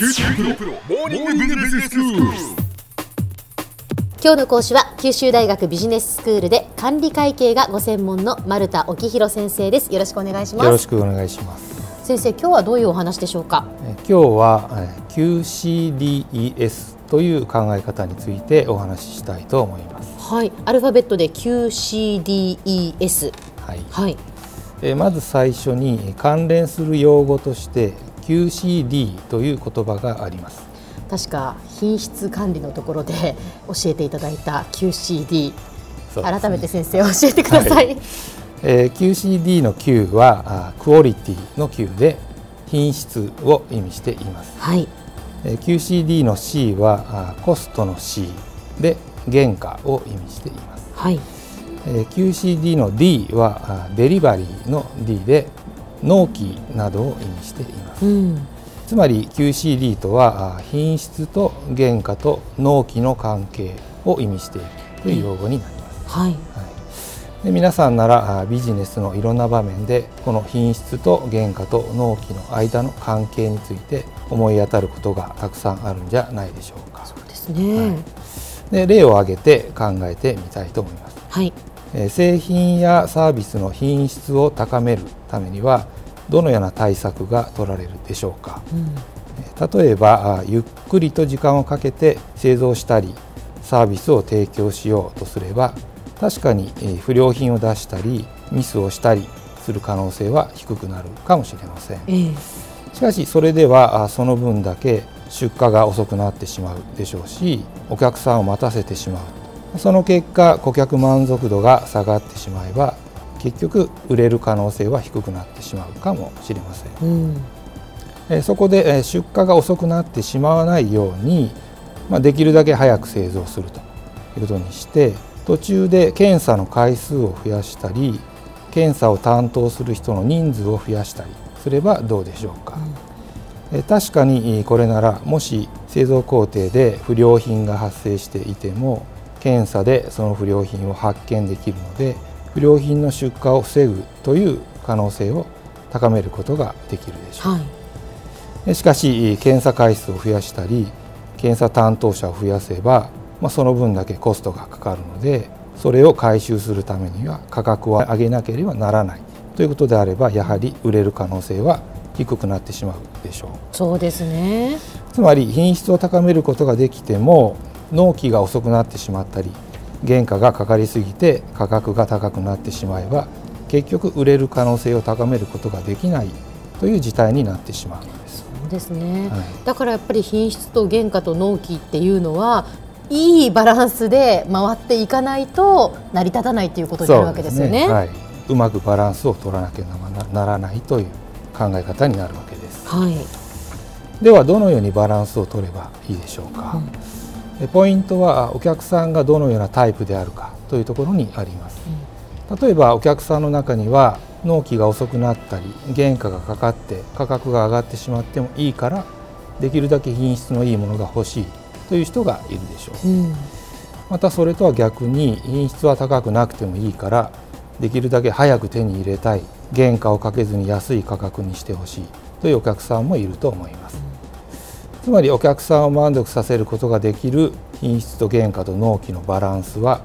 九州大学モーニングビジネススクール。今日の講師は九州大学ビジネススクールで管理会計がご専門の丸田沖弘先生ですよろしくお願いしますよろしくお願いします。先生今日はどういうお話でしょうか？え今日はえ QCDES という考え方についてお話ししたいと思います。はいアルファベットで QCDES はい。はいえまず最初に関連する用語として QCD という言葉があります。確か品質管理のところで 教えていただいた QCD 改めて先生教えてください、えー QCD の Q はあクオリティの Q で品質を意味しています。はいえー QCD の C はあコストの C で原価を意味しています。はいえー QCD の D はあデリバリーの D で納期などを意味しています。うんつまり QCD とはあ品質と原価と納期の関係を意味しているという用語になります。はいはい、で皆さんならあビジネスのいろんな場面でこの品質と原価と納期の間の関係について思い当たることがたくさんあるんじゃないでしょうか。そうですねで例を挙げて考えてみたいと思います。はいえー製品やサービスの品質を高めるためにはどのような対策が取られるでしょうか？うん。えー例えばあゆっくりと時間をかけて製造したりサービスを提供しようとすれば確かにえー不良品を出したりミスをしたりする可能性は低くなるかもしれません。ええ。しかしそれではあその分だけ出荷が遅くなってしまうでしょうしお客さんを待たせてしまうその結果顧客満足度が下がってしまえば結局売れる可能性は低くなってしまうかもしれません。うん。えーそこでえー出荷が遅くなってしまわないように、まあ、できるだけ早く製造するということにして途中で検査の回数を増やしたり検査を担当する人の人数を増やしたりすればどうでしょうか、えー確かにえーこれならもし製造工程で不良品が発生していても検査でその不良品を発見できるので不良品の出荷を防ぐという可能性を高めることができるでしょう。はい。えしかし検査回数を増やしたり検査担当者を増やせば、まあ、その分だけコストがかかるのでそれを回収するためには価格を上げなければならないということであればやはり売れる可能性は低くなってしまうでしょう。そうですね。つまり品質を高めることができても納期が遅くなってしまったり原価がかかりすぎて価格が高くなってしまえば結局売れる可能性を高めることができないという事態になってしまうのです。そうですね、はいだからやっぱり品質と原価と納期っていうのはいいバランスで回っていかないと成り立たないということになるわけですよね。はい、うまくバランスを取らなきゃならないという考え方になるわけです。はいではどのようにバランスを取ればいいでしょうか？えポイントはお客さんがどのようなタイプであるかというところにあります。例えばお客さんの中には納期が遅くなったり原価がかかって価格が上がってしまってもいいからできるだけ品質のいいものが欲しいという人がいるでしょう。うんまたそれとは逆に品質は高くなくてもいいからできるだけ早く手に入れたい原価をかけずに安い価格にしてほしいというお客さんもいると思いますつまりお客さんを満足させることができる品質と原価と納期のバランスは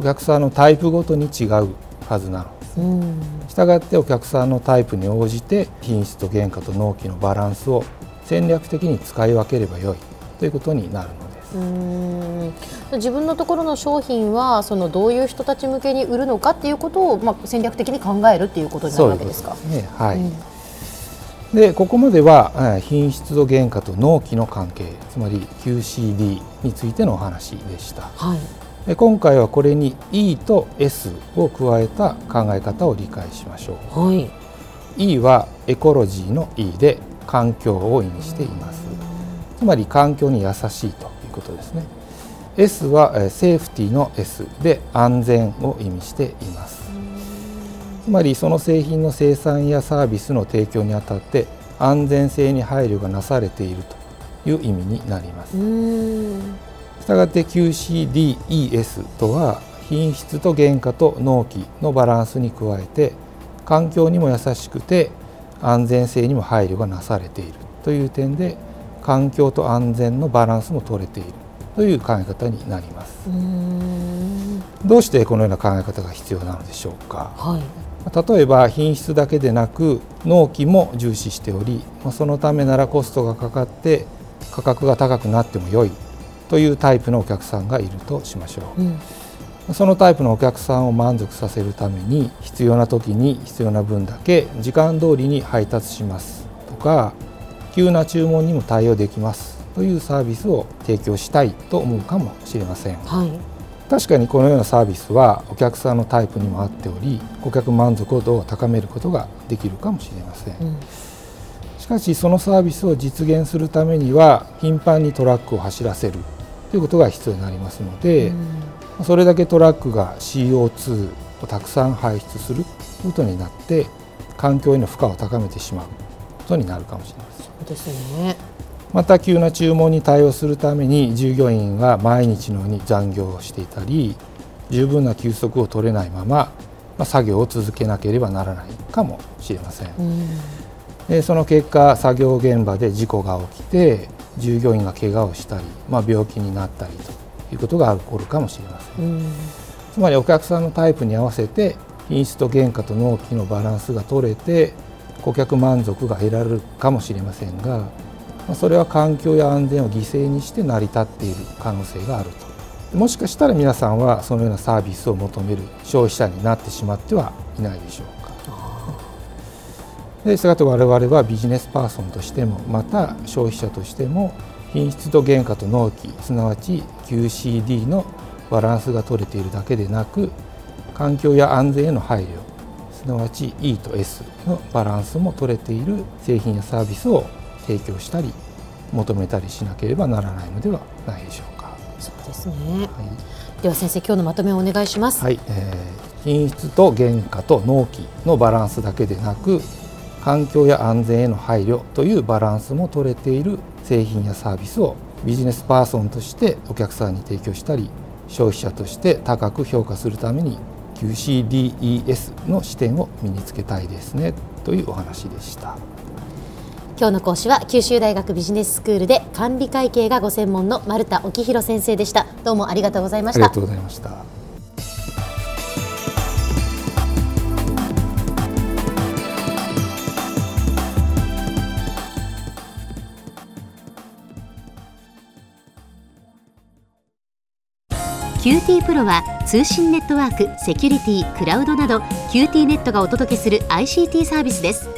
お客さんのタイプごとに違うはずなのですうんしたがってお客さんのタイプに応じて品質と原価と納期のバランスを戦略的に使い分ければよいということになるのですうん自分のところの商品はそのどういう人たち向けに売るのかっていうことを、まあ、戦略的に考えるっていうことになるわけですか。そうですね。はい。うんでここまではえー品質と原価と納期の関係つまり QCD についてのお話でした。はい。で今回はこれに E と S を加えた考え方を理解しましょう。はい。E はエコロジーの E で環境を意味しています。つまり環境に優しいということですね。S はえーセーフティの S で安全を意味していますつまりその製品の生産やサービスの提供にあたって安全性に配慮がなされているという意味になります。したがって QCDES とは品質と原価と納期のバランスに加えて環境にも優しくて安全性にも配慮がなされているという点で環境と安全のバランスも取れているという考え方になります。どうしてこのような考え方が必要なのでしょうか、はい、例えば品質だけでなく納期も重視しておりそのためならコストがかかって価格が高くなっても良いというタイプのお客さんがいるとしましょう、うん。そのタイプのお客さんを満足させるために必要な時に必要な分だけ時間通りに配達しますとか急な注文にも対応できますというサービスを提供したいと思うかもしれません、はい、確かにこのようなサービスはお客さんのタイプにも合っており顧客満足度を高めることができるかもしれません、うん、しかしそのサービスを実現するためには頻繁にトラックを走らせるということが必要になりますので、うん。それだけトラックが CO2 をたくさん排出することになって環境への負荷を高めてしまうことになるかもしれません。そうですねまた急な注文に対応するために従業員が毎日のように残業をしていたり十分な休息を取れないまま、まあ、作業を続けなければならないかもしれません。でその結果作業現場で事故が起きて従業員が怪我をしたり、まあ、病気になったりということが起こるかもしれません。つまりお客さんのタイプに合わせて品質と原価と納期のバランスが取れて顧客満足が得られるかもしれませんがそれは環境や安全を犠牲にして成り立っている可能性があるともしかしたら皆さんはそのようなサービスを求める消費者になってしまってはいないでしょうか。でしたがって我々はビジネスパーソンとしてもまた消費者としても品質と原価と納期すなわち QCD のバランスが取れているだけでなく環境や安全への配慮すなわち E と S のバランスも取れている製品やサービスを提供したり求めたりしなければならないのではないでしょうか。そうですね、はい、では先生今日のまとめをお願いします。はい、えー、品質と原価と納期のバランスだけでなく環境や安全への配慮というバランスも取れている製品やサービスをビジネスパーソンとしてお客さんに提供したり消費者として高く評価するために QCDES の視点を身につけたいですね。というお話でした今日の講師は九州大学ビジネススクールで管理会計がご専門の丸田沖弘先生でした。どうもありがとうございました。ありがとうございました。QT PRO は通信ネットワーク、セキュリティ、クラウドなど QT ネットがお届けする ICT サービスです